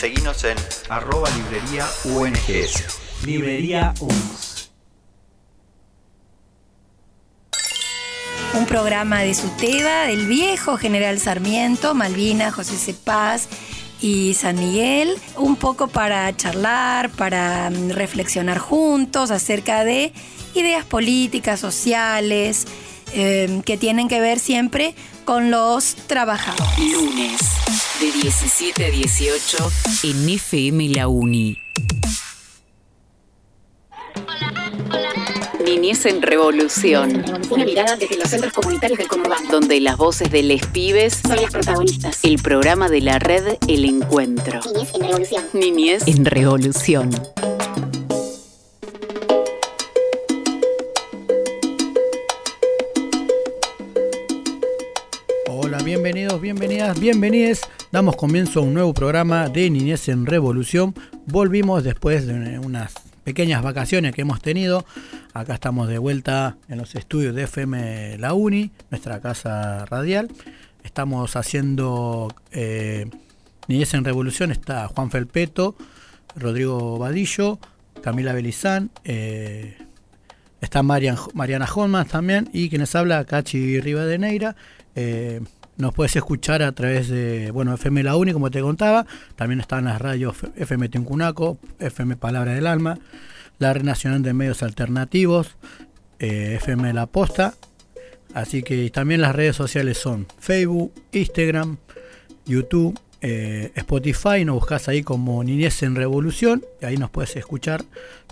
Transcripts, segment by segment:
Seguinos en arroba librería UNGS. Librería UNGS. Un programa de Suteba, del viejo General Sarmiento, Malvina, José Cepaz y San Miguel, un poco para charlar, para mm, reflexionar juntos acerca de ideas políticas, sociales, eh, que tienen que ver siempre con los trabajadores. Lunes, de 17 a 18, en FM La Uni. Niñez en Revolución. Una mirada desde los centros comunitarios del conurbano. Donde las voces de les pibes son las protagonistas. El programa de la red El Encuentro. Niñez en Revolución. Niñez en Revolución. Bienvenidos, bienvenidas, bienvenides. Damos comienzo a un nuevo programa de Niñez en Revolución. Volvimos después de unas pequeñas vacaciones que hemos tenido. Acá estamos de vuelta en los estudios de FM La Uni, nuestra casa radial. Estamos haciendo eh, Niñez en Revolución. Está Juan Felpeto, Rodrigo Vadillo, Camila Belizán. Eh, está Marian, Mariana Holman también. Y quienes habla, Cachi Rivadeneira. Eh, nos puedes escuchar a través de, bueno, FM La Uni, como te contaba. También están las radios FM Tincunaco, FM Palabra del Alma, la Red Nacional de Medios Alternativos, eh, FM La Posta. Así que también las redes sociales son Facebook, Instagram, YouTube, eh, Spotify. Nos buscas ahí como Niñez en Revolución y ahí nos puedes escuchar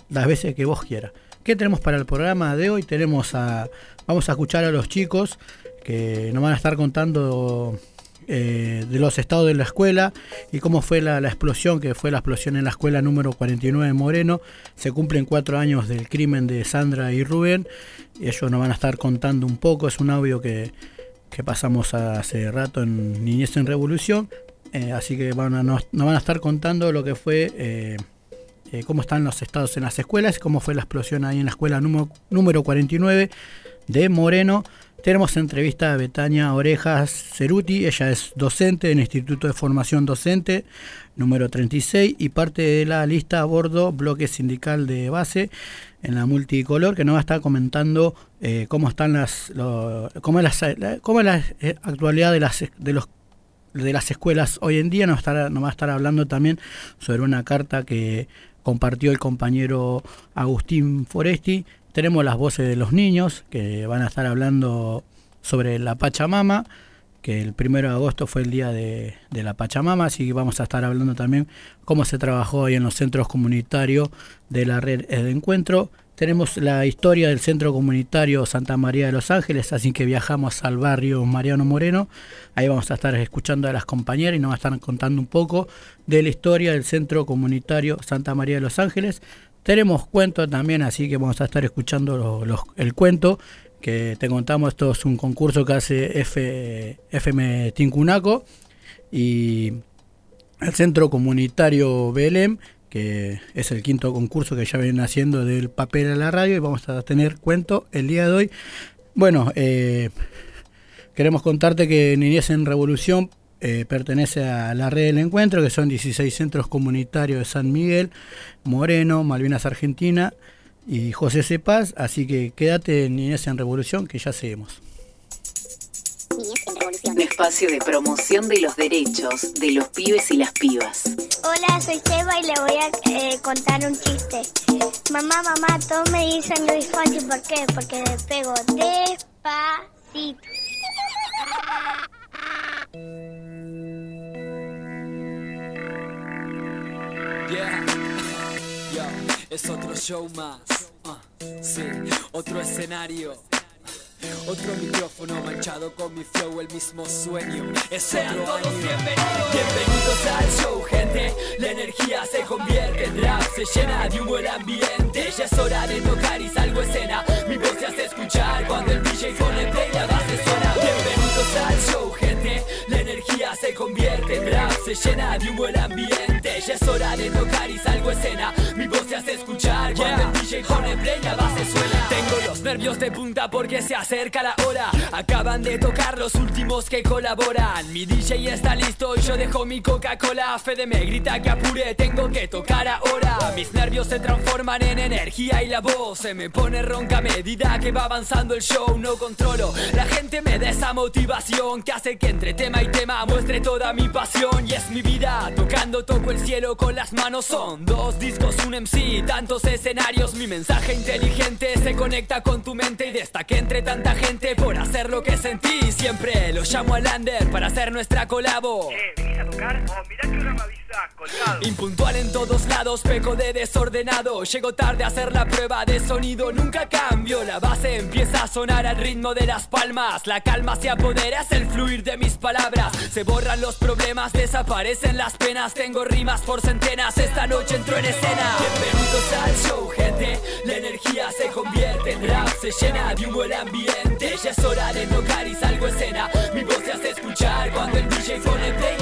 las veces que vos quieras. ¿Qué tenemos para el programa de hoy? Tenemos a, vamos a escuchar a los chicos que nos van a estar contando eh, de los estados de la escuela y cómo fue la, la, explosión, que fue la explosión en la escuela número 49 de Moreno. Se cumplen cuatro años del crimen de Sandra y Rubén. Ellos nos van a estar contando un poco. Es un audio que, que pasamos hace rato en Niñez en Revolución. Eh, así que van a, nos, van a estar contando lo que fue... Eh, cómo están los estados en las escuelas, cómo fue la explosión ahí en la escuela número, número 49 de Moreno. Tenemos entrevista a Betania Orejas Ceruti, ella es docente en Instituto de Formación Docente número 36 y parte de la lista a bordo bloque sindical de base en la multicolor que nos va a estar comentando eh, cómo están las cómo, es la, cómo es la eh, actualidad de las de los de las escuelas hoy en día. Nos, estará, nos va a estar hablando también sobre una carta que compartió el compañero Agustín Foresti tenemos las voces de los niños que van a estar hablando sobre la Pachamama, que el primero de agosto fue el día de, de, la Pachamama, así que vamos a estar hablando también cómo se trabajó ahí en los centros comunitarios de la red de encuentro. Tenemos la historia del centro comunitario Santa María de los Ángeles, así que viajamos al barrio Mariano Moreno. Ahí vamos a estar escuchando a las compañeras y nos van a estar contando un poco de la historia del centro comunitario Santa María de los Ángeles. Tenemos cuentos también, así que vamos a estar escuchando los, el cuento que te contamos. Esto es un concurso que hace F, FM Tincunaco y el Centro Comunitario Belém, que es el quinto concurso que ya vienen haciendo del papel a la radio y vamos a tener cuento el día de hoy. Bueno, eh, queremos contarte que Niñez en Revolución eh, pertenece a la red del encuentro, que son 16 centros comunitarios de San Miguel, Moreno, Malvinas Argentina y José Cepaz. Así que quédate en Niñez en Revolución, que ya seguimos. Un espacio de promoción de los derechos de los pibes y las pibas. Hola, soy Seba y le voy a eh, contar un chiste. Mamá, mamá, todos me dicen Luis Fonsi, ¿por qué? Porque le pego despacito. Yeah. Yo, es otro show más. Uh, sí, otro escenario. Otro micrófono manchado con mi flow, el mismo sueño. Es Sean otro todos año. bienvenidos. Bienvenidos al show, gente. La energía se convierte en rap, se llena de humo el ambiente. Ya es hora de tocar y salgo escena. Mi voz se hace escuchar cuando el DJ pone play, la base suena. Bienvenidos al show, gente. La energía se convierte en rap, se llena de humo el ambiente. Ya es hora de tocar y salgo escena. Mi voz se hace escuchar cuando el DJ pone play, la base suena. Tengo los nervios de punta porque se acerca la hora. Acaban de tocar los últimos que colaboran. Mi DJ está listo y yo dejo mi Coca-Cola. Fede me grita que apure, tengo que tocar ahora. Mis nervios se transforman en energía y la voz se me pone ronca a medida que va avanzando el show. No controlo, la gente me da esa motivación que hace que entre tema y tema muestre toda mi pasión. Y es mi vida, tocando toco el cielo con las manos. Son dos discos, un MC, tantos escenarios. Mi mensaje inteligente se conecta con tu mente y destaque entre tanta gente por hacer lo que sentí. Siempre lo llamo a Lander para hacer nuestra colabo. Impuntual en todos lados, peco de desordenado. Llego tarde a hacer la prueba de sonido, nunca cambio. La base empieza a sonar al ritmo de las palmas. La calma se apodera, es el fluir de mis palabras. Se borran los problemas, desaparecen las penas. Tengo rimas por centenas, esta noche entro en escena. Bienvenidos al show, gente. La energía se convierte en rap, se llena de un buen ambiente. Ya es hora de tocar y salgo a escena. Mi voz se hace escuchar cuando el DJ pone play,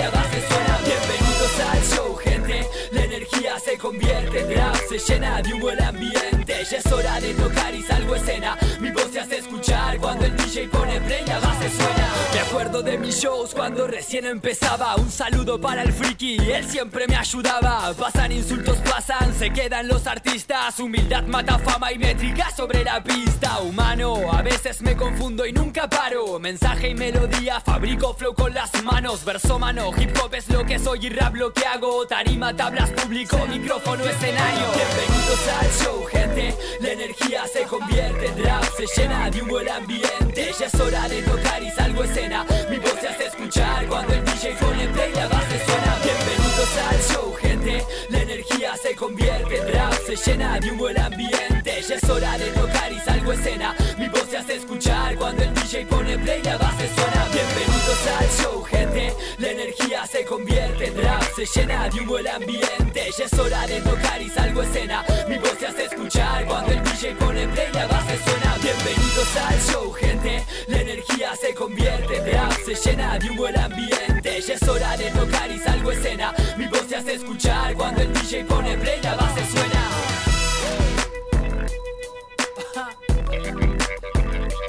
se convierte en rap, se llena de un buen ambiente. Ya es hora de tocar y salgo escena. Mi voz se hace escuchar cuando el DJ pone play, la base suena. Me acuerdo de mis shows cuando recién empezaba. Un saludo para el friki, él siempre me ayudaba. Pasan insultos, pasan, se quedan los artistas. Humildad mata fama y métrica sobre la pista. Humano, a veces me confundo y nunca paro. Mensaje y melodía, fabrico flow con las manos. Verso mano, hip hop es lo que soy y rap lo que hago. Tarima, tablas, público, micrófono, escenario. Bienvenidos al show, gente. La energía se convierte en rap, se llena de un buen ambiente. Ya es hora de tocar y salgo escena. Mi voz se hace escuchar cuando el DJ pone play, la base suena. Bienvenidos al show, gente. La energía se convierte en rap, se llena de un buen ambiente. Ya es hora de tocar y salgo escena. Mi voz se hace escuchar cuando el DJ pone play, la base suena. Bienvenidos al show, gente. La energía se convierte en rap, se llena de un buen ambiente. Ya es hora de tocar y salgo escena. Mi voz se hace escuchar cuando el DJ pone play, la base suena. Bienvenidos al show, gente. La energía se convierte rap, se llena de un buen ambiente. Ya es hora de tocar y salgo escena. Mi voz se hace escuchar cuando el DJ pone play, la base suena.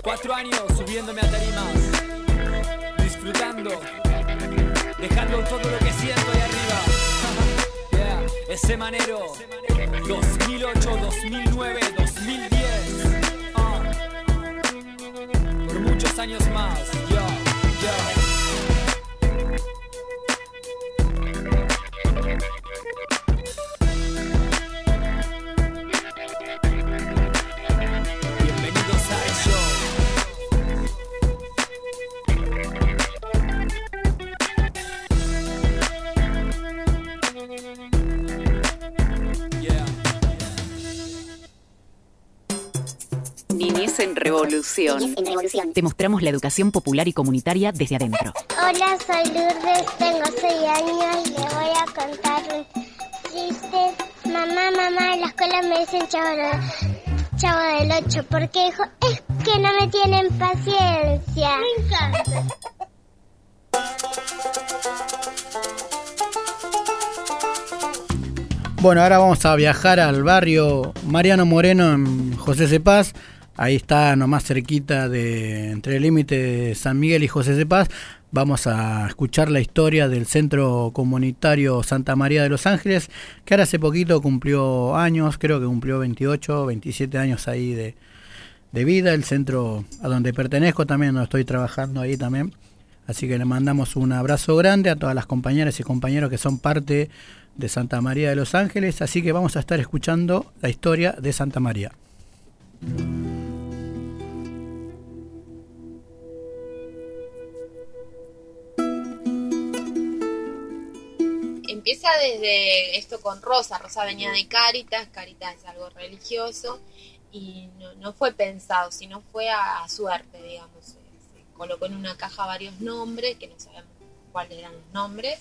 Cuatro años subiéndome a tarimas, disfrutando, dejando todo lo que siento ese manero, 2008, 2009, 2010. ah. Por muchos años más, En Revolución. Niñez en revolución. Te mostramos la educación popular y comunitaria desde adentro. Hola, soy Lourdes, tengo 6 años y le voy a contar un chiste. Mamá, mamá, en la escuela me dicen chavo, chavo del 8 porque hijo, es que no me tienen paciencia. Me encanta. Bueno, ahora vamos a viajar al barrio Mariano Moreno en José Cepaz. Ahí está nomás cerquita de entre el límite de San Miguel y José Cepaz. Vamos a escuchar la historia del Centro Comunitario Santa María de los Ángeles, que ahora hace poquito cumplió años, creo que cumplió 28, 27 años ahí de, de vida. El centro a donde pertenezco también, no estoy trabajando ahí también. Así que le mandamos un abrazo grande a todas las compañeras y compañeros que son parte de Santa María de los Ángeles. Así que vamos a estar escuchando la historia de Santa María. Empieza desde esto con Rosa. Rosa venía de Cáritas, Cáritas es algo religioso y no, no fue pensado, sino fue a, a suerte, digamos. Se, se colocó en una caja varios nombres, que no sabemos cuáles eran los nombres,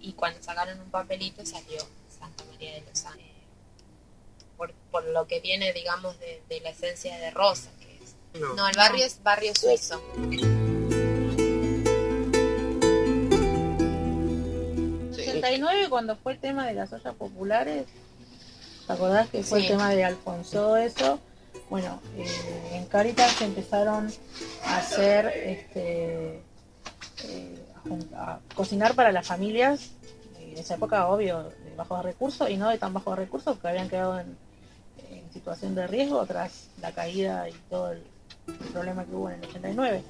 y cuando sacaron un papelito salió Santa María de los Ángeles. Por, por lo que viene, digamos, de, de la esencia de Rosa. Que es. No. el barrio es barrio suizo. 69 cuando fue el tema de las ollas populares, ¿te acordás que fue Sí. el tema de Alfonso eso? bueno, eh, en Caritas empezaron a hacer, este, eh, a cocinar para las familias, en esa época, obvio, de bajos recursos y no de tan bajos recursos, porque habían quedado en, en situación de riesgo tras la caída y todo el, el problema que hubo en el 89.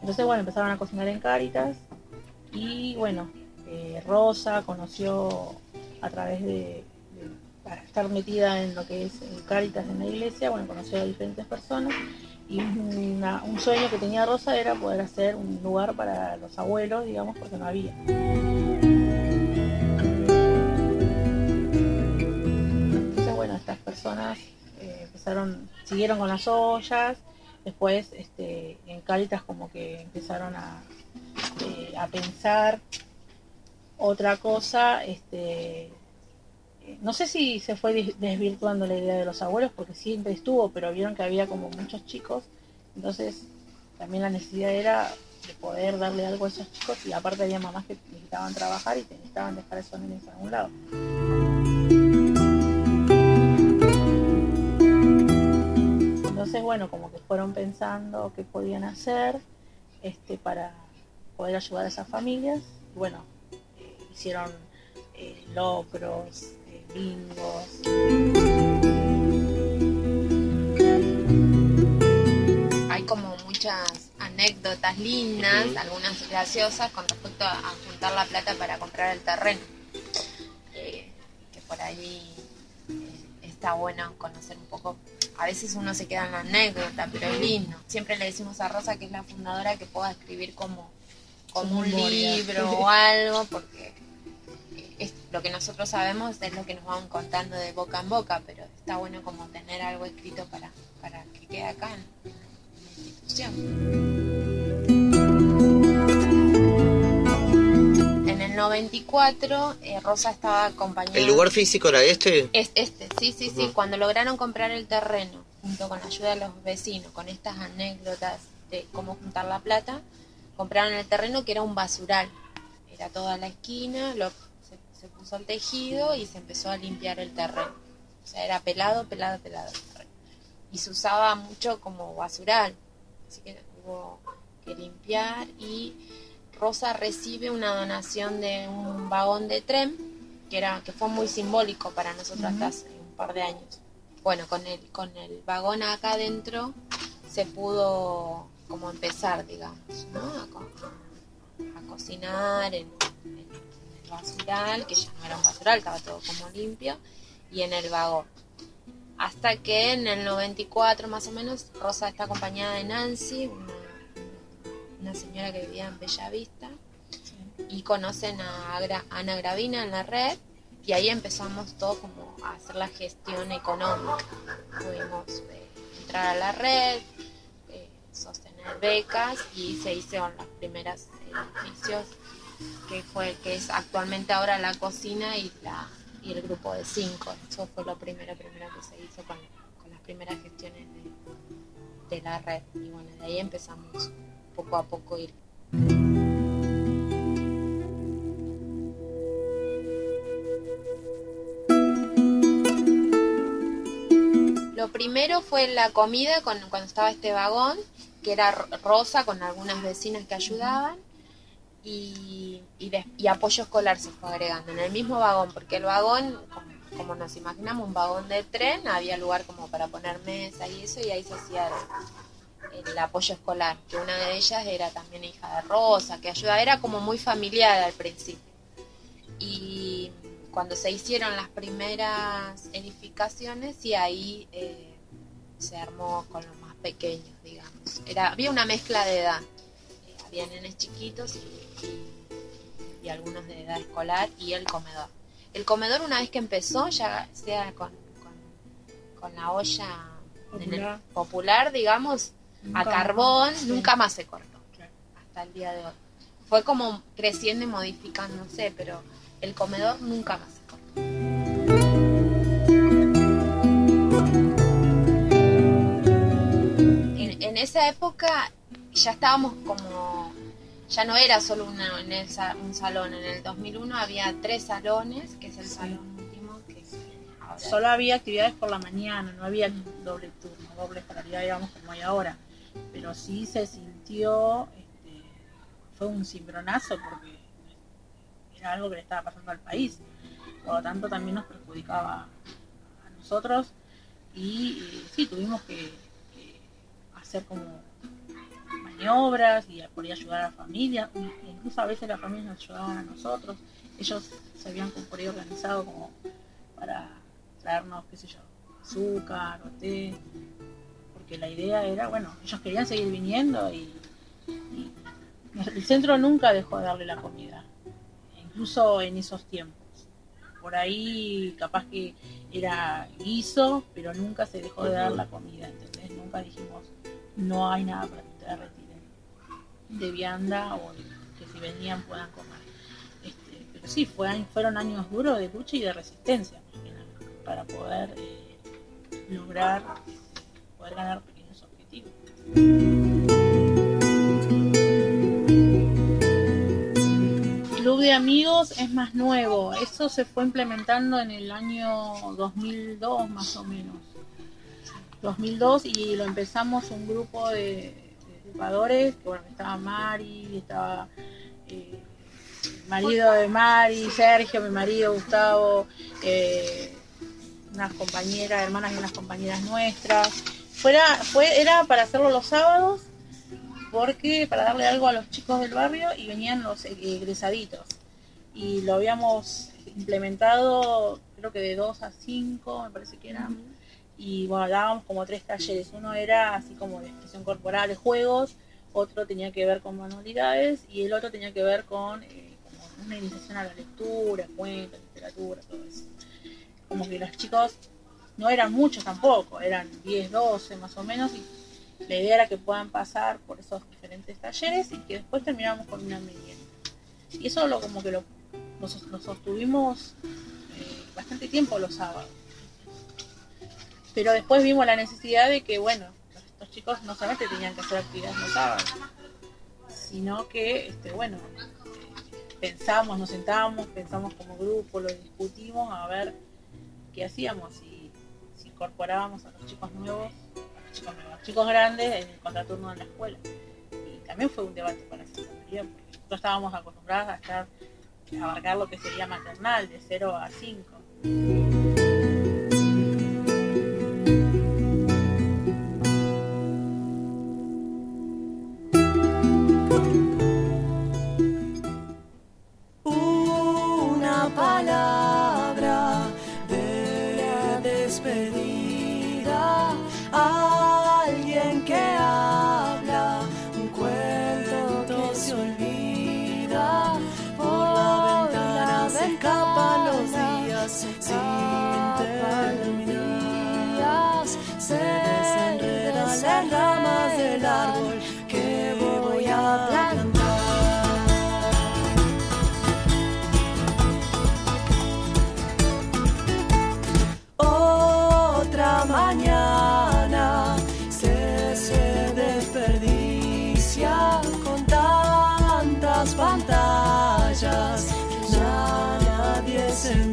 Entonces, bueno, empezaron a cocinar en Caritas y, bueno, eh, Rosa conoció a través de, para estar metida en lo que es Caritas en la iglesia, bueno, conoció a diferentes personas y un sueño que tenía Rosa era poder hacer un lugar para los abuelos, digamos, porque no había. Entonces, bueno, estas personas eh, empezaron, siguieron con las ollas, después este, en Caritas como que empezaron a, eh, a pensar otra cosa, este, no sé si se fue des- desvirtuando la idea de los abuelos, porque siempre estuvo, pero vieron que había como muchos chicos, entonces también la necesidad era de poder darle algo a esos chicos y aparte había mamás que necesitaban trabajar y necesitaban dejar a esos nenes a algún lado. Entonces, bueno, como que fueron pensando qué podían hacer este, para poder ayudar a esas familias. Bueno, hicieron eh, locros, eh, bingos. Hay como muchas anécdotas lindas, algunas graciosas con respecto a, a juntar la plata para comprar el terreno. Eh, que por ahí eh, está bueno conocer un poco. A veces uno se queda en la anécdota, pero es lindo. Siempre le decimos a Rosa, que es la fundadora, que pueda escribir como, como un libro o algo, porque es, lo que nosotros sabemos es lo que nos van contando de boca en boca, pero está bueno como tener algo escrito para, para que quede acá en, en la institución. En el 94, eh, Rosa estaba acompañada. ¿El lugar físico era este? Es este, sí, sí, sí. Cuando lograron comprar el terreno, junto con la ayuda de los vecinos, con estas anécdotas de cómo juntar la plata, compraron el terreno que era un basural. Era toda la esquina, lo, se, puso el tejido y se empezó a limpiar el terreno. O sea, era pelado, pelado, pelado el terreno. Y se usaba mucho como basural. Así que hubo que limpiar y Rosa recibe una donación de un vagón de tren que era que fue muy simbólico para nosotros hasta hace un par de años. Bueno, con el con el vagón acá adentro se pudo como empezar, digamos, ¿no? A, co- a cocinar en, en basural, que ya no era un basural, estaba todo como limpio, y en el vagón. Hasta que en el 94 más o menos Rosa está acompañada de Nancy, una, señora que vivía en Bellavista, y conocen a Ana Gravina en la red, y ahí empezamos todo como a hacer la gestión económica. Pudimos eh, entrar a la red, eh, sostener becas y se hicieron las primeras edificios que fue que es actualmente ahora la cocina y la y el grupo de cinco. Eso fue lo primero primero que se hizo con, las primeras gestiones de, la red. Y bueno de ahí empezamos poco a poco ir. Lo primero fue la comida con- cuando estaba este vagón, que era ro- rosa con algunas vecinas que ayudaban, y, y, y apoyo escolar se fue agregando en el mismo vagón, porque el vagón, como, como nos imaginamos, un vagón de tren, había lugar como para poner mesa y eso, y ahí se hacía el, el apoyo escolar, que una de ellas era también hija de Rosa, que ayudaba, era como muy familiar al principio. Y cuando se hicieron las primeras edificaciones y ahí eh, se armó con los más pequeños, digamos. Era, había una mezcla de edad. Había nenes chiquitos y, y- algunos de edad escolar y el comedor. El comedor una vez que empezó, ya sea con, con, con la olla en el- Popular. digamos, a carbón, nunca más se cortó. Hasta el día de hoy. Fue como creciendo y modificándose, pero el comedor nunca más se cortó. En esa época ya estábamos como, ya no era solo una, en el sa- un salón, en el 2001 había tres salones, que es el salón último, que ahora Solo había actividades por la mañana, no había doble turno. doble escolaridad, digamos, como hay ahora. Pero sí se sintió, este, fue un cimbronazo porque era algo que le estaba pasando al país. Por lo tanto, también nos perjudicaba a nosotros y eh, sí, tuvimos que, que hacer como maniobras y ahí ayudar a la familia. Incluso a veces las familias nos ayudaban a nosotros. Ellos se habían por ahí organizado como para traernos, qué sé yo, azúcar o té. Porque la idea era, bueno, ellos querían seguir viniendo y, el centro nunca dejó de darle la comida. Incluso en esos tiempos. Por ahí capaz que era guiso, pero nunca se dejó de dar la comida, ¿entendés? Nunca dijimos, no hay nada para retiren de vianda o que si venían puedan comer. Este, pero sí, fue, fueron años duros de lucha y de resistencia, para poder eh, lograr, poder ganar pequeños objetivos. Club de amigos es más nuevo, eso se fue implementando en el año 2002 más o menos. 2002 y lo empezamos un grupo de, de educadores, que bueno, estaba Mari, estaba eh, el marido de Mari, Sergio, mi marido, Gustavo, eh, unas compañeras, hermanas y unas compañeras nuestras. Fuera, fue, era para hacerlo los sábados, porque para darle algo a los chicos del barrio y venían los egresaditos. Y lo habíamos implementado, creo que de 2 a 5, me parece que era. Y bueno, dábamos como tres talleres. Uno era así como de expresión corporal, de juegos, otro tenía que ver con manualidades y el otro tenía que ver con eh, como una iniciación a la lectura, cuentos, literatura, todo eso. Como que los chicos no eran muchos tampoco, eran 10, 12 más o menos, y la idea era que puedan pasar por esos diferentes talleres y que después termináramos con una merienda. Y eso lo como que lo, lo sostuvimos eh, bastante tiempo los sábados. Pero después vimos la necesidad de que, bueno, estos chicos no solamente tenían que hacer actividades sábados, sino que, este, bueno, pensamos, nos sentábamos, pensamos como grupo, lo discutimos a ver qué hacíamos, si, si incorporábamos a los chicos nuevos, a los chicos, nuevos, a los chicos grandes en el contraturno en la escuela. Y también fue un debate para esa familia, porque nosotros estábamos acostumbrados a estar, a abarcar lo que sería maternal, de 0 a 5. Una listen.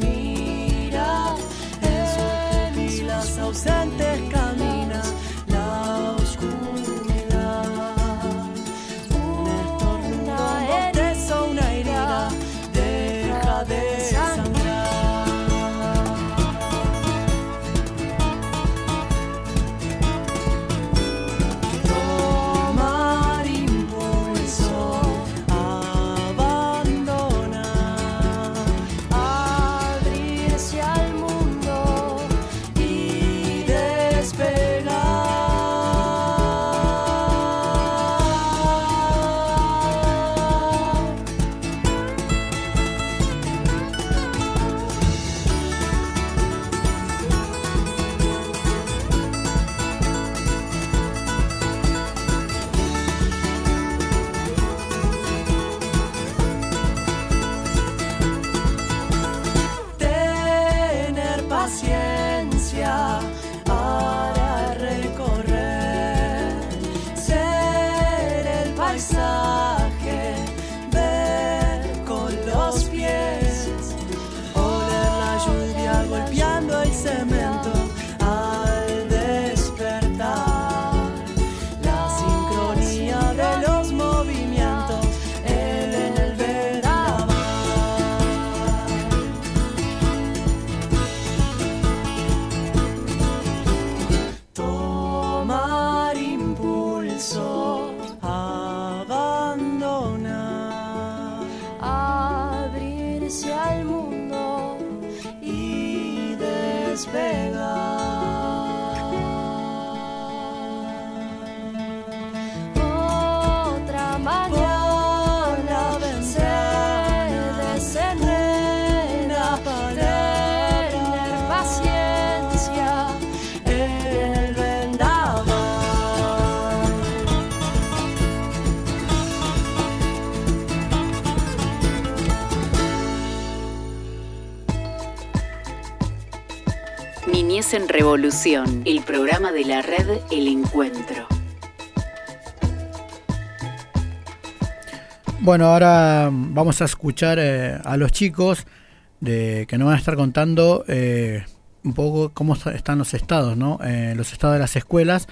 En Revolución, el programa de la red El Encuentro. Bueno, ahora vamos a escuchar eh, a los chicos de, que nos van a estar contando eh, un poco cómo está- están los estados, ¿no? Eh, los estados de las escuelas.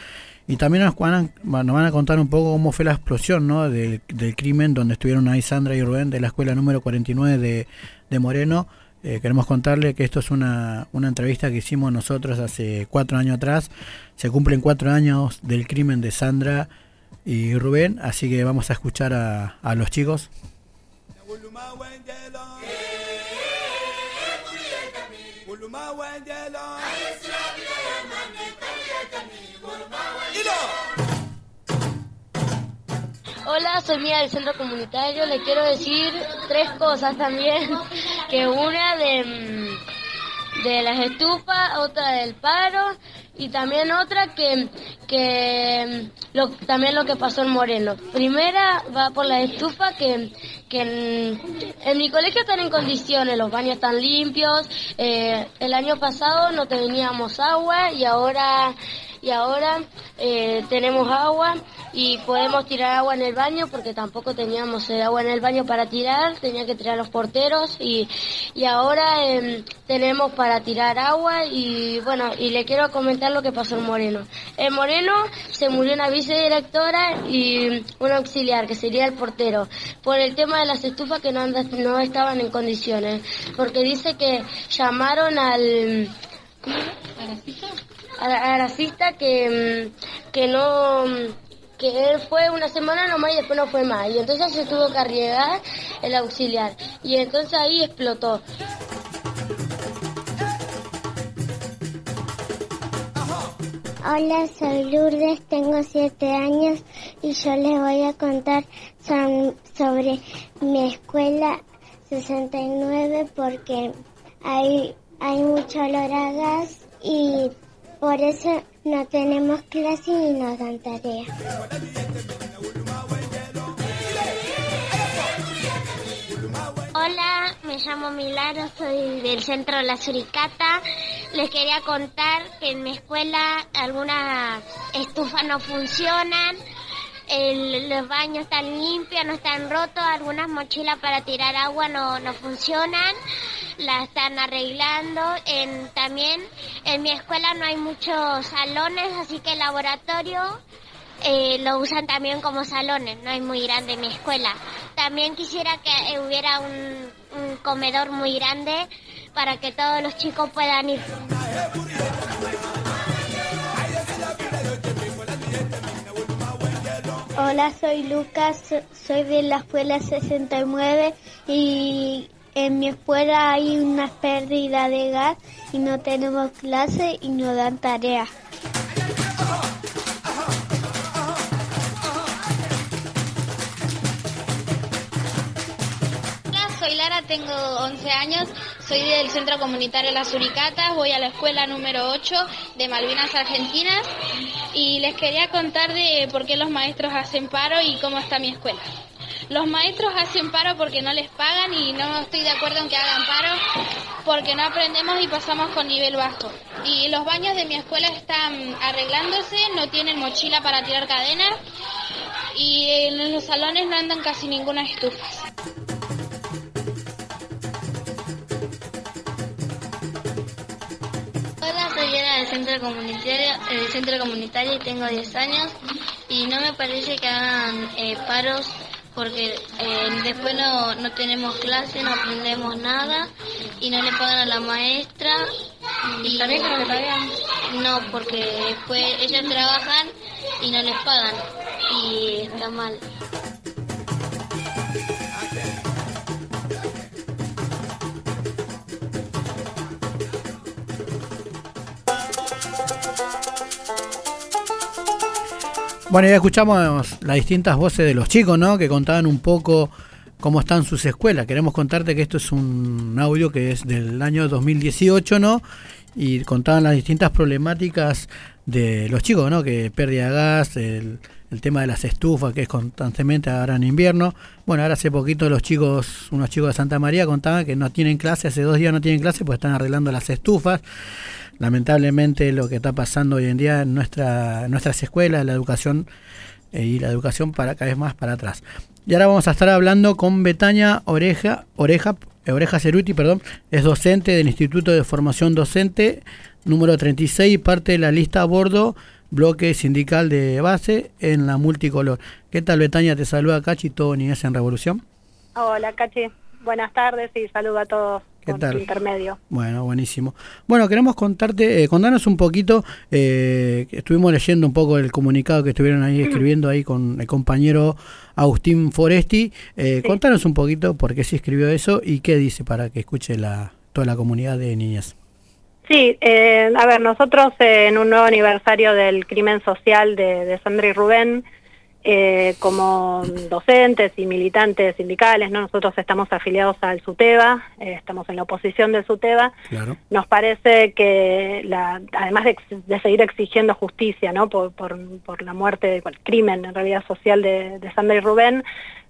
Y también nos van, a, contar un poco cómo fue la explosión ¿no? del, crimen donde estuvieron ahí Sandra y Rubén de la escuela número 49 de, de Moreno. Eh, queremos contarle que esto es una, una entrevista que hicimos nosotros hace cuatro años atrás. Se cumplen cuatro años del crimen de Sandra y Rubén, así que vamos a escuchar a, a los chicos. Hola, soy Mía del Centro Comunitario. Le quiero decir tres cosas también. Que una de, mm, de las estufas, otra del paro y también otra que, que mm, también lo que pasó en Moreno. Primera va por la estufa que, que en, en mi colegio están en condiciones, los baños están limpios. eh, el año pasado no teníamos agua y ahora y ahora eh, tenemos agua y podemos tirar agua en el baño porque tampoco teníamos eh, agua en el baño para tirar, tenía que tirar los porteros y, y ahora em, tenemos para tirar agua y bueno, y le quiero comentar lo que pasó en Moreno. En Moreno se murió una vicedirectora y un auxiliar que sería el portero por el tema de las estufas que no, anda- no estaban en condiciones porque dice que llamaron al... a la, que, mm, que no mm, que él fue una semana nomás y después no fue más. Y entonces se tuvo que arriesgar el auxiliar. Y entonces ahí explotó. Hola, soy Lourdes, tengo siete años y yo les voy a contar sobre mi escuela 69 porque hay, hay mucho olor a gas y por eso no tenemos clase y nos dan tarea. Hola, me llamo Milagro, soy del centro La Suricata. Les quería contar que en mi escuela algunas estufas no funcionan, los baños están limpios, no están rotos, algunas mochilas para tirar agua no, no funcionan, la están arreglando. También en mi escuela no hay muchos salones, así que el laboratorio eh, lo usan también como salones, no es muy grande mi escuela. También quisiera que hubiera un, un comedor muy grande para que todos los chicos puedan ir. Hola, soy Lucas, so- soy de la escuela 69 y en mi escuela hay una pérdida de gas y no tenemos clase y nos dan tareas. Tengo 11 años, soy del Centro Comunitario Las Uricatas, voy a la escuela número 8 de Malvinas Argentinas y les quería contar de por qué los maestros hacen paro y cómo está mi escuela. Los maestros hacen paro porque no les pagan y no estoy de acuerdo en que hagan paro porque no aprendemos y pasamos con nivel bajo. Y los baños de mi escuela están arreglándose, no tienen mochila para tirar cadenas y en los salones no andan casi ninguna estufa. Era del centro comunitario, del centro comunitario y tengo 10 años y no me parece que hagan eh, paros porque eh, después no, no tenemos clase, no aprendemos nada y no le pagan a la maestra. Y ¿También que no le pagan? No, porque después ellos trabajan y no les pagan y está mal. Bueno, ya escuchamos las distintas voces de los chicos, ¿no? Que contaban un poco cómo están sus escuelas. Queremos contarte que esto es un audio que es del año 2018, ¿no? Y contaban las distintas problemáticas de los chicos, ¿no? Que pérdida de gas, el, tema de las estufas, que es constantemente ahora en invierno. Bueno, ahora hace poquito los chicos, unos chicos de Santa María contaban que no tienen clase, hace dos días no tienen clase, pues están arreglando las estufas. Lamentablemente lo que está pasando hoy en día en, nuestra, nuestras escuelas, la educación eh, y la educación para cada vez más para atrás. Y ahora vamos a estar hablando con Betania Oreja, Oreja, eh, Oreja Ceruti, perdón, es docente del Instituto de Formación Docente número 36, parte de la lista a bordo, bloque sindical de base en la multicolor. ¿Qué tal Betania? Te saluda Cachi, todo Niñez en Revolución. Hola Cachi, buenas tardes y saludo a todos ¿Qué por tal? intermedio. Bueno, buenísimo. Bueno, queremos contarte, eh, contanos un poquito, eh, estuvimos leyendo un poco el comunicado que estuvieron ahí escribiendo ahí con el compañero Agustín Foresti. Eh, Contanos un poquito por qué se escribió eso y qué dice para que escuche la, toda la comunidad de niñas. Sí, eh, a ver, nosotros eh, en un nuevo aniversario del crimen social de, de Sandra y Rubén, eh, como docentes y militantes sindicales, ¿no? nosotros estamos afiliados al SUTEBA, eh, estamos en la oposición del SUTEBA, Claro. nos parece que la, además de, seguir exigiendo justicia ¿no? por, por, por la muerte, por el crimen en realidad social de, de Sandra y Rubén,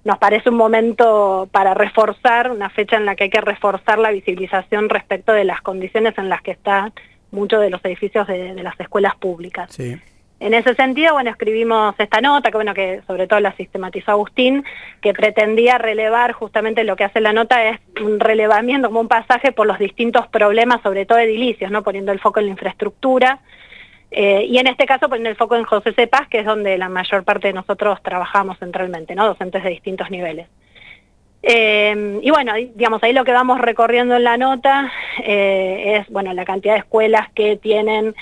nos parece un momento para reforzar, una fecha en la que hay que reforzar la visibilización respecto de las condiciones en las que están muchos de los edificios de, de las escuelas públicas. Sí. En ese sentido, bueno, escribimos esta nota, que bueno, que sobre todo la sistematizó Agustín, que pretendía relevar justamente lo que hace la nota es un relevamiento, como un pasaje por los distintos problemas, sobre todo edilicios, ¿no? Poniendo el foco en la infraestructura, eh, y en este caso poniendo el foco en José C. Paz, que es donde la mayor parte de nosotros trabajamos centralmente, ¿no? Docentes de distintos niveles. Eh, y bueno, digamos, ahí lo que vamos recorriendo en la nota eh, es, bueno, la cantidad de escuelas que tienen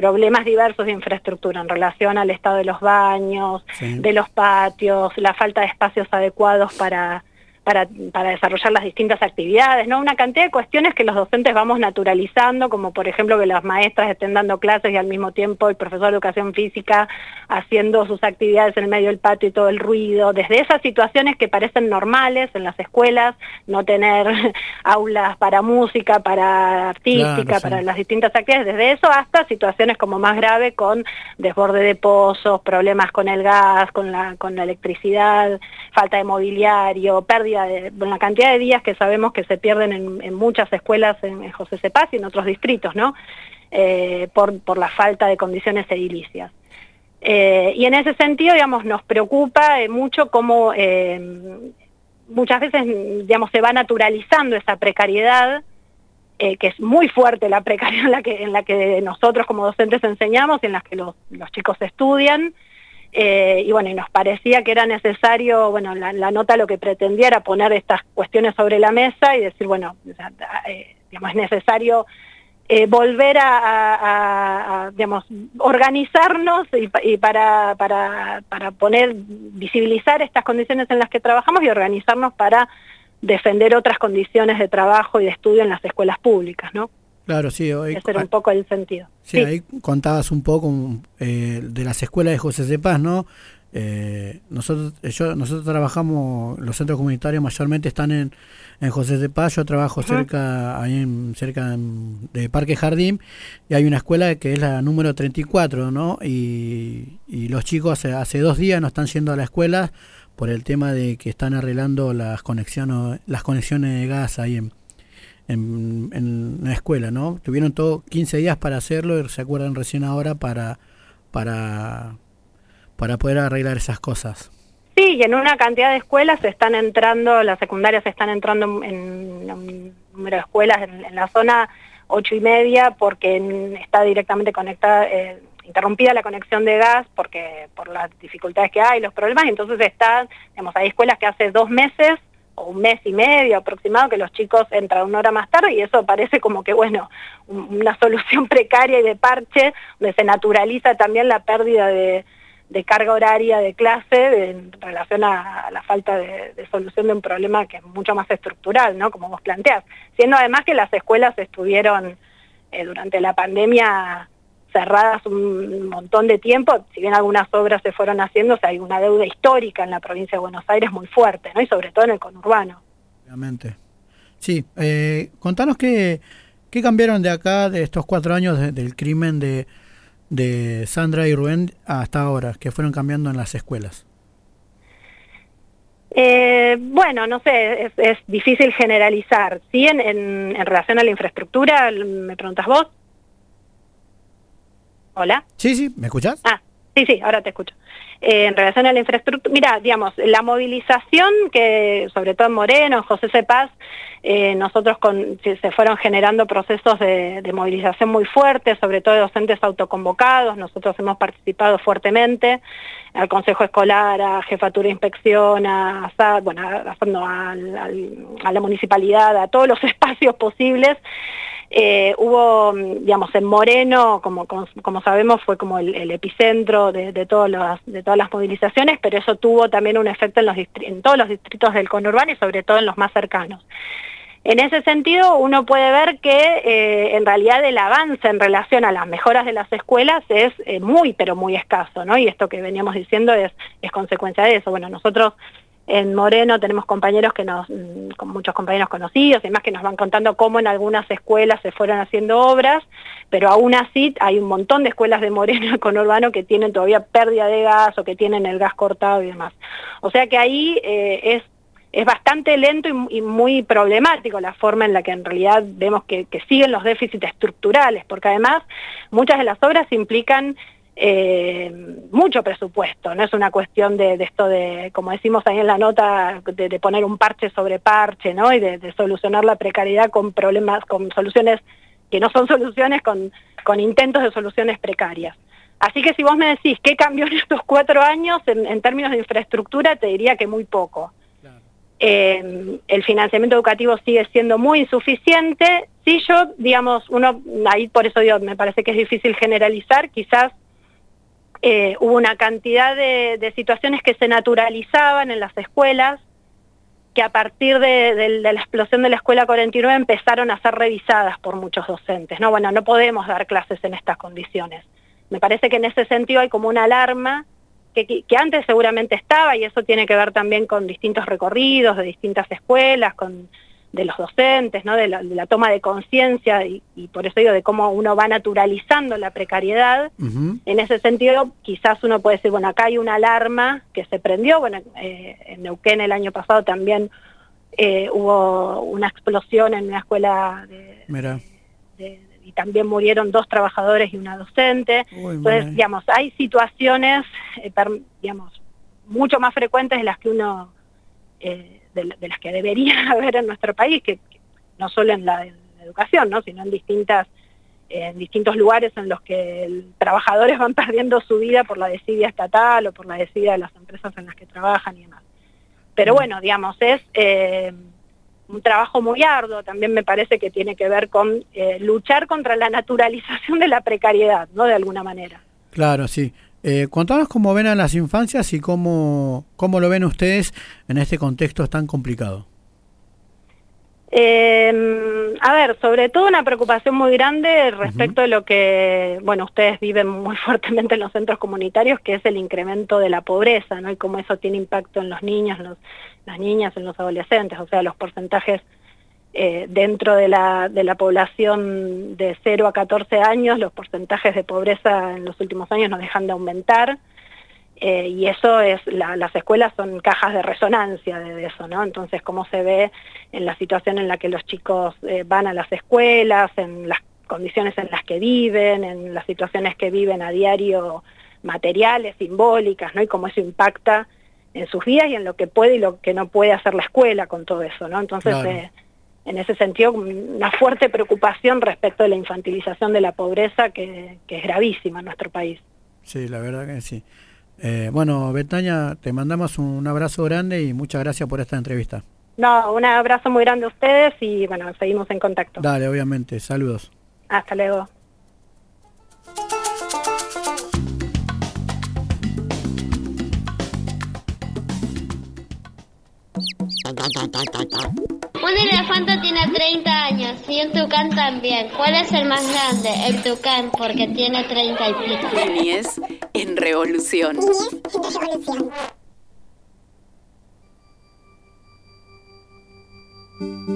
problemas diversos de infraestructura en relación al estado de los baños, Sí. de los patios, la falta de espacios adecuados para, para, para desarrollar las distintas actividades, ¿no? Una cantidad de cuestiones que los docentes vamos naturalizando, como por ejemplo que las maestras estén dando clases y al mismo tiempo el profesor de educación física haciendo sus actividades en el medio del patio y todo el ruido, desde esas situaciones que parecen normales en las escuelas, no tener aulas para música, para artística, Claro, sí. para las distintas actividades, desde eso hasta situaciones como más grave con desborde de pozos, problemas con el gas, con la, con la electricidad, falta de mobiliario, pérdida de la cantidad de días que sabemos que se pierden en, muchas escuelas en, José Cepaz y en otros distritos, ¿no? Eh, por, por la falta de condiciones edilicias. Eh, y en ese sentido, digamos, nos preocupa eh, mucho cómo muchas veces, digamos, se va naturalizando esa precariedad, que es muy fuerte la precariedad en la que, nosotros como docentes enseñamos y en la que los chicos estudian. Eh, y bueno, y nos parecía que era necesario, bueno, la, nota lo que pretendía era poner estas cuestiones sobre la mesa y decir, bueno, eh, digamos, es necesario eh, volver a, digamos, organizarnos y, y para, para, para poner, visibilizar estas condiciones en las que trabajamos y organizarnos para defender otras condiciones de trabajo y de estudio en las escuelas públicas, ¿no? Claro, sí. Hoy, Ese era un poco el sentido. Sí, ahí contabas un poco eh, de las escuelas de José C. Paz, ¿no? Eh, nosotros, yo, nosotros trabajamos, los centros comunitarios mayormente están en, en José C. Paz, yo trabajo cerca, ahí en, cerca en- de Parque Jardín, y hay una escuela que es la número 34, ¿no? Y, y los chicos hace, hace dos días no están yendo a la escuela por el tema de que están arreglando las conexiones, las conexiones de gas ahí en, en, en la escuela, ¿no? Tuvieron todo 15 días para hacerlo y se acuerdan recién ahora para para para poder arreglar esas cosas. Sí, y en una cantidad de escuelas están entrando, las secundarias están entrando en, un número de escuelas en, en la zona ocho y media porque está directamente conectada, eh, interrumpida la conexión de gas porque por las dificultades que hay, los problemas, entonces están, digamos, hay escuelas que hace dos meses o un mes y medio aproximado que los chicos entran una hora más tarde y eso parece como que, bueno, un- una solución precaria y de parche, donde se naturaliza también la pérdida de, de carga horaria de clase en relación a, la falta de, solución de un problema que es mucho más estructural, ¿no? Como vos planteás. Siendo además que las escuelas estuvieron eh, durante la pandemia cerradas un montón de tiempo, si bien algunas obras se fueron haciendo, o sea, hay una deuda histórica en la provincia de Buenos Aires muy fuerte, ¿no? Y sobre todo en el conurbano. Obviamente. Sí, eh, contanos qué, qué cambiaron de acá, de estos cuatro años de- del crimen de, de Sandra y Rubén hasta ahora, que fueron cambiando en las escuelas. Eh, bueno, no sé, es, es difícil generalizar. Sí, en, en, en relación a la infraestructura, ¿me preguntas vos? Hola. Sí, sí, ¿me escuchás? Ah, sí, sí, ahora te escucho. Eh, en relación a la infraestructura, mira, digamos, la movilización que, sobre todo en Moreno, en José Cepaz, eh, nosotros con, se, fueron generando procesos de, de movilización muy fuertes, sobre todo de docentes autoconvocados, nosotros hemos participado fuertemente al Consejo Escolar, a Jefatura de Inspección, a, SAD, bueno, a, a- no, a la municipalidad, a todos los espacios posibles. Eh, hubo, mm, digamos, en Moreno, como, como, sabemos, fue como el, epicentro de, de, todas las, de todas las movilizaciones, pero eso tuvo también un efecto en, los en todos los distritos del conurbano y sobre todo en los más cercanos. En ese sentido, uno puede ver que eh, en realidad el avance en relación a las mejoras de las escuelas es eh, muy, pero muy escaso, ¿no? Y esto que veníamos diciendo es, es consecuencia de eso. Bueno, nosotros en Moreno tenemos compañeros que nos, mm, con muchos compañeros conocidos y demás que nos van contando cómo en algunas escuelas se fueron haciendo obras, pero aún así hay un montón de escuelas de Moreno con Urbano que tienen todavía pérdida de gas o que tienen el gas cortado y demás. O sea que ahí eh, es es bastante lento y, muy problemático la forma en la que en realidad vemos que siguen los déficits estructurales, porque además muchas de las obras implican eh, mucho presupuesto, no es una cuestión de, de esto de, como decimos ahí en la nota, de, de poner un parche sobre parche, ¿no? Y de, de solucionar la precariedad con problemas, con soluciones que no son soluciones, con, con intentos de soluciones precarias. Así que si vos me decís qué cambió en estos cuatro años en, en términos de infraestructura, te diría que muy poco. Eh, el financiamiento educativo sigue siendo muy insuficiente. Sí, yo, digamos, uno, ahí por eso digo, me parece que es difícil generalizar, quizás eh, hubo una cantidad de, situaciones que se naturalizaban en las escuelas, que a partir de, la explosión de la escuela 49 empezaron a ser revisadas por muchos docentes. No, bueno, no podemos dar clases en estas condiciones. Me parece que en ese sentido hay como una alarma que, que- que antes seguramente estaba y eso tiene que ver también con distintos recorridos de distintas escuelas, con de los docentes, ¿no? de, la, de la toma de conciencia y, y por eso digo de cómo uno va naturalizando la precariedad. En ese sentido, quizás uno puede decir, bueno, acá hay una alarma que se prendió, bueno, eh, en Neuquén el año pasado también eh, hubo una explosión en una escuela de- Mira. de- y también murieron dos trabajadores y una docente. Uy, Entonces, digamos, hay situaciones, eh, per- digamos, mucho más frecuentes de las que uno, eh, de, la- de las que debería haber en nuestro país, que, que no solo en la, en la educación, ¿no? sino en distintas eh, en distintos lugares en los que trabajadores van perdiendo su vida por la desidia estatal o por la desidia de las empresas en las que trabajan y demás. Pero bueno, digamos, es eh, un trabajo muy arduo, también me parece que tiene que ver con eh, luchar contra la naturalización de la precariedad, ¿no? De alguna manera. Claro, sí. Eh, contanos cómo ven a las infancias y cómo, cómo lo ven ustedes en este contexto tan complicado. Eh, a ver, sobre todo una preocupación muy grande respecto de lo que, bueno, ustedes viven muy fuertemente en los centros comunitarios, que es el incremento de la pobreza, ¿no? Y cómo eso tiene impacto en los niños, los, las niñas, en los adolescentes, o sea, los porcentajes eh, dentro de la, de la población de 0 a 14 años, los porcentajes de pobreza en los últimos años no dejan de aumentar. Eh, y eso es, la- las escuelas son cajas de resonancia de, de eso, ¿no? Entonces, cómo se ve en la situación en la que los chicos eh, van a las escuelas, en las condiciones en las que viven, en las situaciones que viven a diario materiales, simbólicas, ¿no? Y cómo eso impacta en sus vidas y en lo que puede y lo que no puede hacer la escuela con todo eso, ¿no? Entonces, Claro. En ese sentido, una fuerte preocupación respecto de la infantilización de la pobreza que, que es gravísima en nuestro país. Sí, la verdad que sí. Eh, bueno, Betania, te mandamos un abrazo grande y muchas gracias por esta entrevista. No, un abrazo muy grande a ustedes y bueno, seguimos en contacto. Dale, obviamente, saludos. Hasta luego. Un elefante tiene 30 años y un tucán también. ¿Cuál es el más grande? El tucán, porque tiene 30 y pico. Niñez en revolución. Que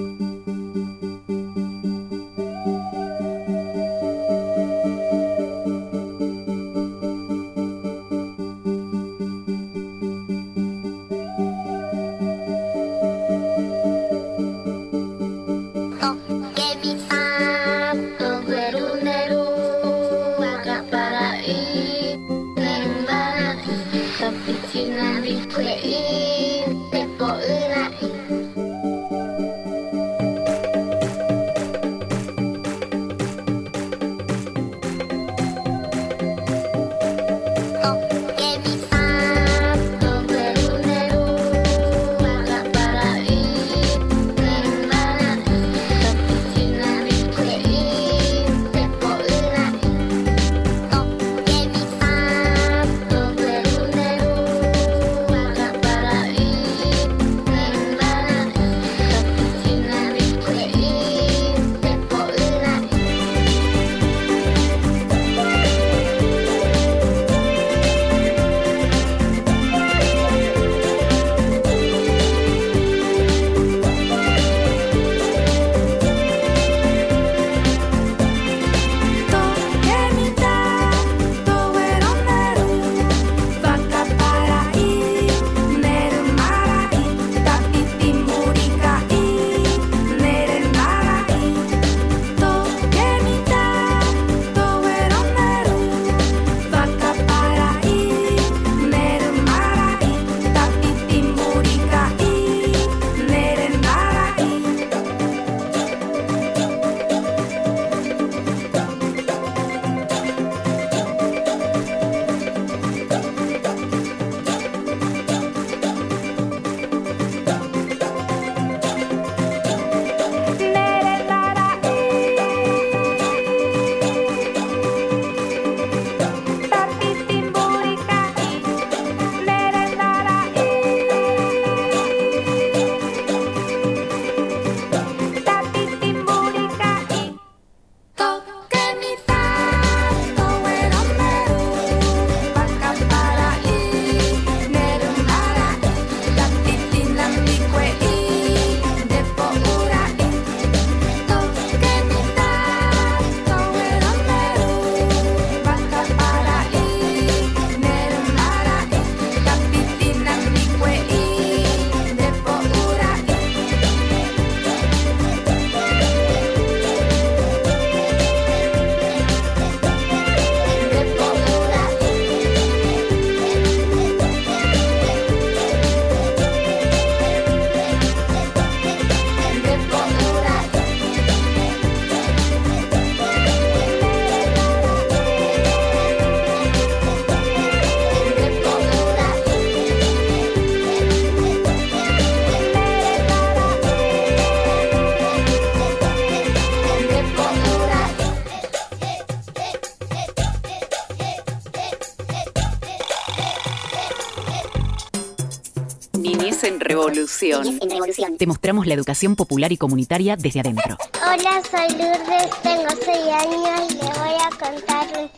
En Revolución. Te mostramos la educación popular y comunitaria desde adentro. Hola, soy Lourdes, tengo 6 años y le voy a contar un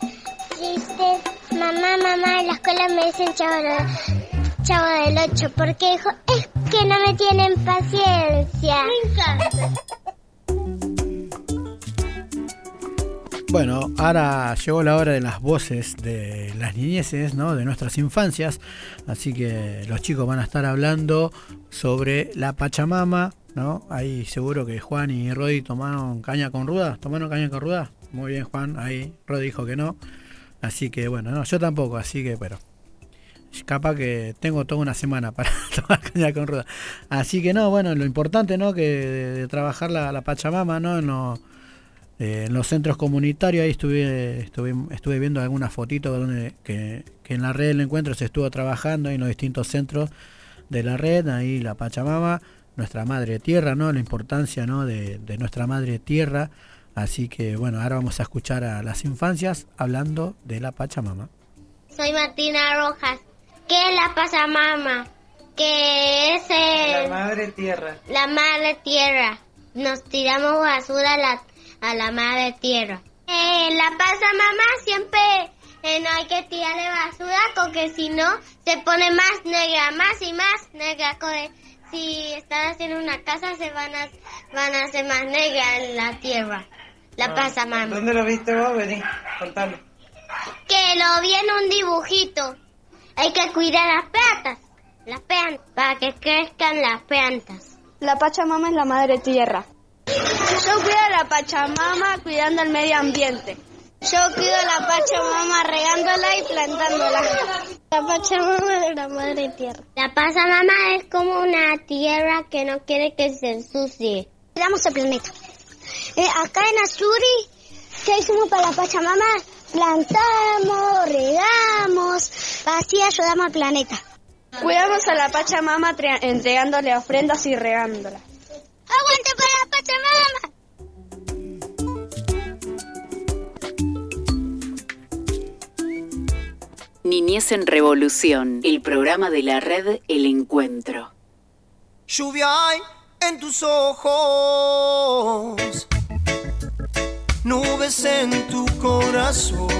chiste. Mamá, mamá, en la escuela me dicen chavo, chavo del 8 porque dijo, es que no me tienen paciencia. Me encanta. Bueno, ahora llegó la hora de las voces de las niñeces, ¿no? De nuestras infancias. Así que los chicos van a estar hablando sobre la Pachamama, ¿no? Ahí seguro que Juan y Rodi tomaron caña con ruda. ¿Tomaron caña con ruda? Muy bien, Juan. Ahí Rodi dijo que no. Así que bueno, no, yo tampoco, así que, pero. Capaz que tengo toda una semana para tomar caña con ruda. Así que no, bueno, lo importante, ¿no? Que de, trabajar la, la Pachamama, ¿no? No, eh, en los centros comunitarios ahí estuve, estuve, estuve viendo algunas fotitos donde que, que en la red del encuentro se estuvo trabajando en los distintos centros de la red, ahí la Pachamama, nuestra madre tierra, ¿no? La importancia ¿no? de, de nuestra madre tierra. Así que bueno, ahora vamos a escuchar a las infancias hablando de la Pachamama. Soy Martina Rojas. ¿Qué es la Pachamama? Que es el- La madre tierra. la madre tierra. Nos tiramos basura a la, a la madre tierra. Eh, la pasa mamá siempre eh, no hay que tirarle basura porque si no se pone más negra, más y más negra. Si están haciendo una casa se van a, van a hacer más negra en la tierra. La Ah, pasa mamá. ¿Dónde lo viste vos? Vení, contame. Que lo vi en un dibujito. Hay que cuidar las plantas. Las plantas. Para que crezcan las plantas. La Pachamama es la madre tierra. Yo cuido a la Pachamama cuidando el medio ambiente. Yo cuido a la Pachamama regándola y plantándola. La Pachamama es la madre tierra. La Pachamama es como una tierra que no quiere que se ensucie. Cuidamos el planeta. Eh, acá en Azuri, ¿qué hicimos para la Pachamama? Plantamos, regamos, así ayudamos al planeta. Cuidamos a la Pachamama tre- entregándole ofrendas y regándola. ¡Aguante para la Pachamama! Niñez en Revolución, el programa de la red El Encuentro. Lluvia hay en tus ojos, nubes en tu corazón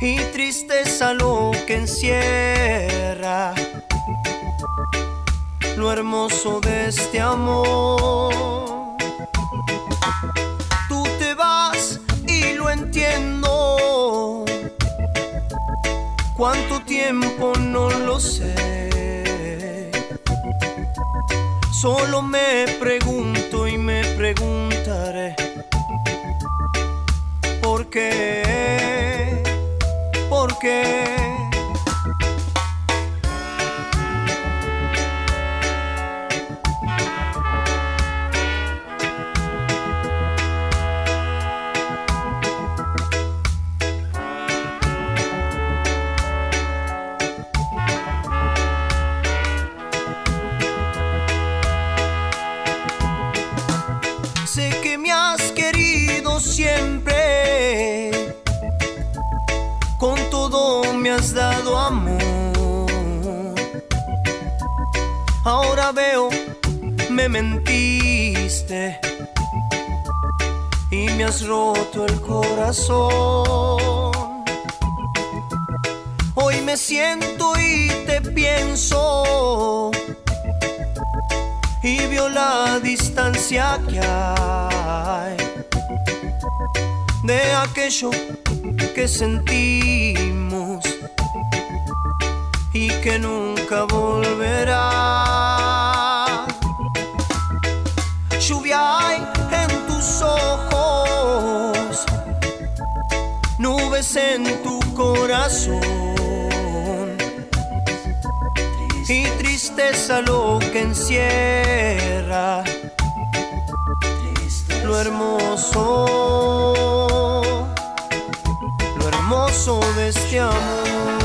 y tristeza lo que encierra lo hermoso de este amor. Tú te vas y lo entiendo. ¿Cuánto tiempo no lo sé? Solo me pregunto y me preguntaré ¿Por qué? ¿Por qué? Me mentiste y me has roto el corazón. Hoy me siento y te pienso y vio la distancia que hay de aquello que sentimos y que nunca volverá. Ojos, nubes en tu corazón y tristeza lo que encierra lo hermoso, lo hermoso de este amor.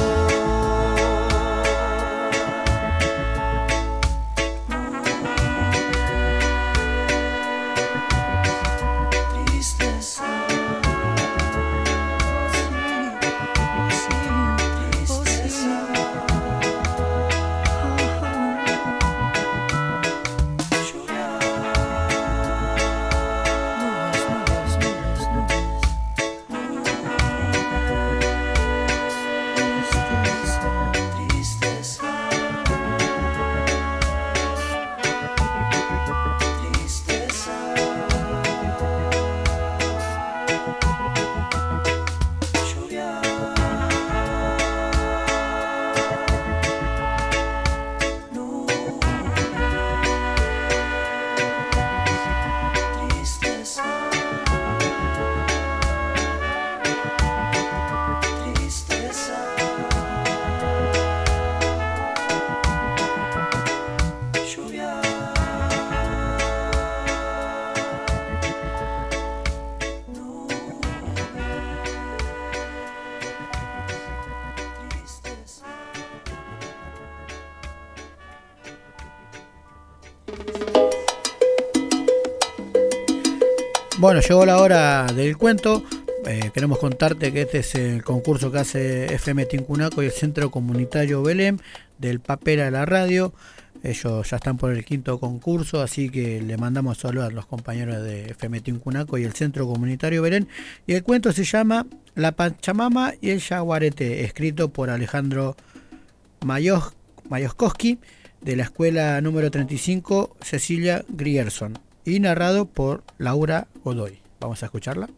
Bueno, llegó la hora del cuento. eh, queremos contarte que este es el concurso que hace FM Tincunaco y el Centro Comunitario Belém del papel a la radio. Ellos ya están por el quinto concurso, así que le mandamos saludos a los compañeros de FM Tincunaco y el Centro Comunitario Belén. Y el cuento se llama La Pachamama y el Yaguarete, escrito por Alejandro Mayos, Mayoskowski de la escuela número 35 Cecilia Grierson y narrado por Laura Godoy. Vamos a escucharla.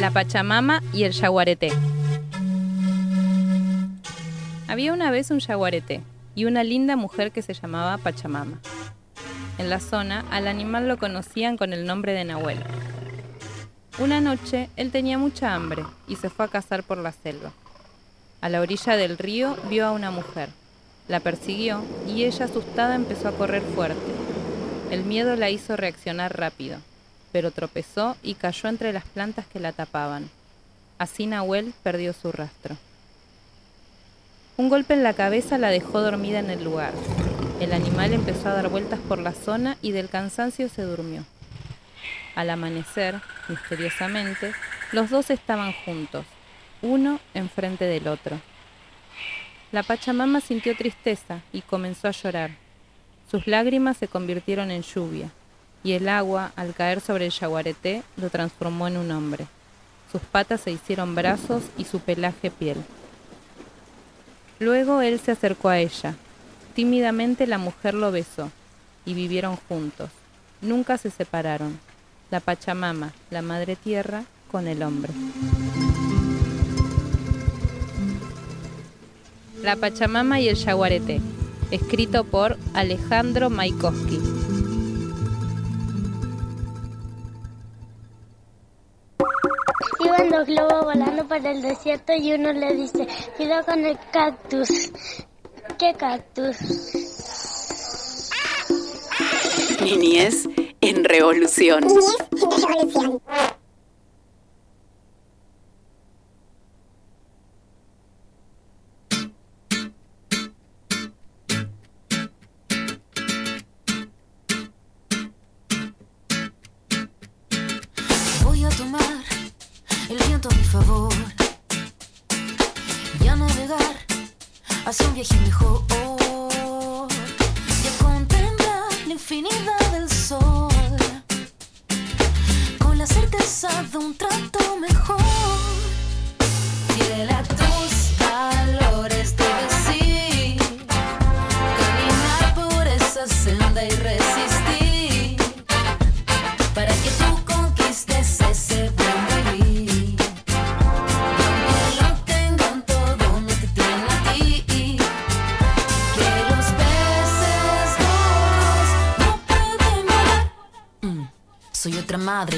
La Pachamama y el Yaguarete. Había una vez un yaguarete y una linda mujer que se llamaba Pachamama. En la zona, al animal lo conocían con el nombre de Nahuel. Una noche, él tenía mucha hambre y se fue a cazar por la selva. A la orilla del río vio a una mujer. La persiguió y ella asustada empezó a correr fuerte. El miedo la hizo reaccionar rápido, pero tropezó y cayó entre las plantas que la tapaban. Así Nahuel perdió su rastro. Un golpe en la cabeza la dejó dormida en el lugar. El animal empezó a dar vueltas por la zona y del cansancio se durmió. Al amanecer, misteriosamente, los dos estaban juntos, uno enfrente del otro. La Pachamama sintió tristeza y comenzó a llorar. Sus lágrimas se convirtieron en lluvia, y el agua, al caer sobre el yaguareté, lo transformó en un hombre. Sus patas se hicieron brazos y su pelaje piel. Luego él se acercó a ella. Tímidamente la mujer lo besó y vivieron juntos. Nunca se separaron. La Pachamama, la Madre Tierra, con el hombre. La Pachamama y el Yaguareté, escrito por Alejandro Maikowski. Iban dos globos volando para el desierto y uno le dice, cuidado con el cactus. ¿Qué cactus? Niñez en revolución. Voy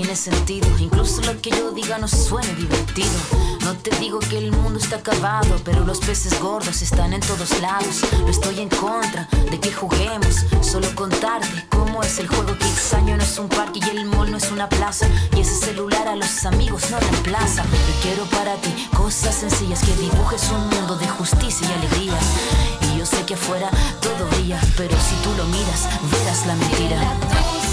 Tiene sentido. Incluso lo que yo diga no suene divertido. No te digo que el mundo está acabado, pero los peces gordos están en todos lados. No estoy en contra de que juguemos, solo contarte cómo es el juego. Que año no es un parque y el mall no es una plaza. Y ese celular a los amigos no reemplaza. Yo quiero para ti cosas sencillas que dibujes un mundo de justicia y alegría. Y yo sé que afuera todo brilla, pero si tú lo miras, verás la mentira.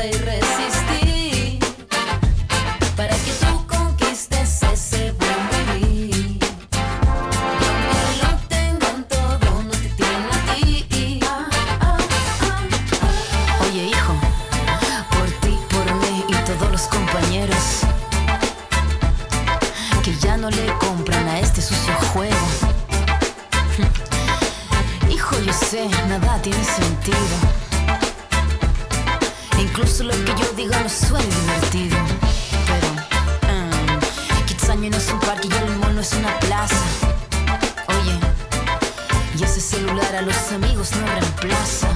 Senda y a los amigos no reemplaza.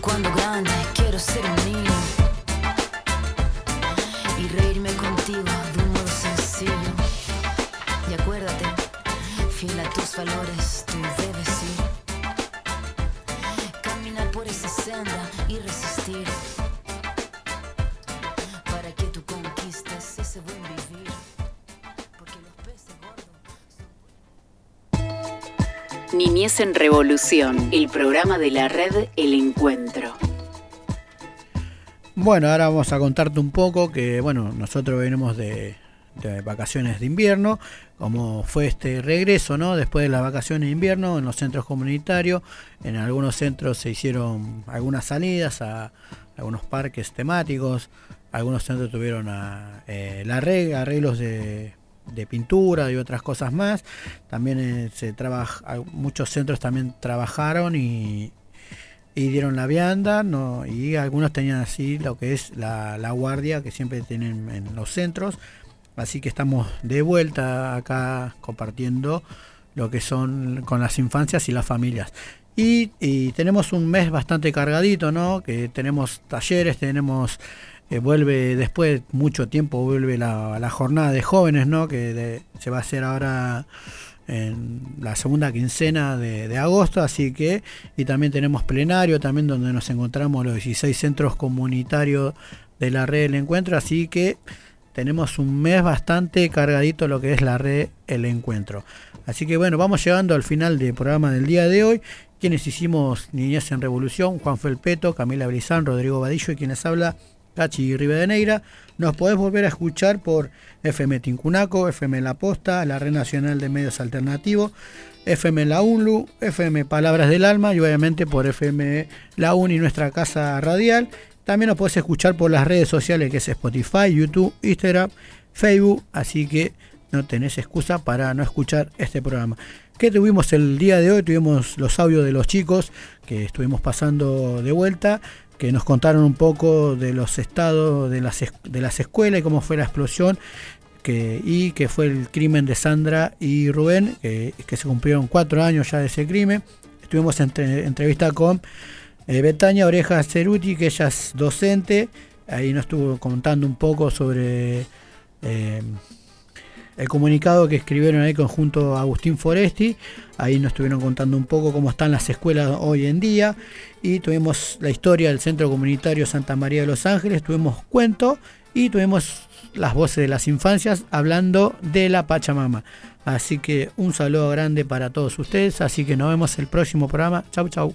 Cuando grande quiero ser un niño y reírme contigo de un modo sencillo. Y acuérdate, fiel a tus valores, tú debes ir. Caminar por esa senda y resistir. Niñez en Revolución, el programa de la red El Encuentro. Bueno, ahora vamos a contarte un poco que, bueno, nosotros venimos de, vacaciones de invierno, como fue este regreso, ¿no? Después de las vacaciones de invierno en los centros comunitarios, en algunos centros se hicieron algunas salidas a algunos parques temáticos, algunos centros tuvieron a, eh, la arreg- arreglos de, de pintura y otras cosas más. También eh, se trabaja, muchos centros también trabajaron y, y dieron la vianda, ¿no? y algunos tenían así lo que es la, guardia que siempre tienen en los centros. Así que estamos de vuelta acá compartiendo lo que son con las infancias y las familias. Y, y tenemos un mes bastante cargadito, ¿no? Que tenemos talleres, tenemos, eh, vuelve después de mucho tiempo, vuelve la, la jornada de jóvenes, ¿no? Que se va a hacer ahora en la segunda quincena de, agosto, así que, y también tenemos plenario, también donde nos encontramos los 16 centros comunitarios de la red del encuentro, así que tenemos un mes bastante cargadito lo que es la red El Encuentro. Así que bueno, vamos llegando al final del programa del día de hoy. Quienes hicimos Niñez en Revolución, Juan Felpeto, Camila Brizán, Rodrigo Vadillo y quienes habla Cachi Rivadeneira. Nos podés volver a escuchar por FM Tincunaco, FM La Posta, la Red Nacional de Medios Alternativos, FM La UNLU, FM Palabras del Alma y obviamente por FM La UNI, nuestra casa radial. También nos podés escuchar por las redes sociales que es Spotify, YouTube, Instagram, Facebook, así que no tenés excusa para no escuchar este programa. ¿Qué tuvimos el día de hoy? Tuvimos los audios de los chicos que estuvimos pasando de vuelta, que nos contaron un poco de los estados de las, de las escuelas y cómo fue la explosión que, y que fue el crimen de Sandra y Rubén, que, que se cumplieron cuatro años ya de ese crimen. Estuvimos en entre- entrevista con eh, Betania Oreja Ceruti, que ella es docente, ahí nos estuvo contando un poco sobre eh, el comunicado que escribieron ahí conjunto a Agustín Foresti, ahí nos estuvieron contando un poco cómo están las escuelas hoy en día y tuvimos la historia del Centro Comunitario Santa María de los Ángeles, tuvimos cuento y tuvimos las voces de las infancias hablando de la Pachamama. Así que un saludo grande para todos ustedes, así que nos vemos el próximo programa. Chau, chau.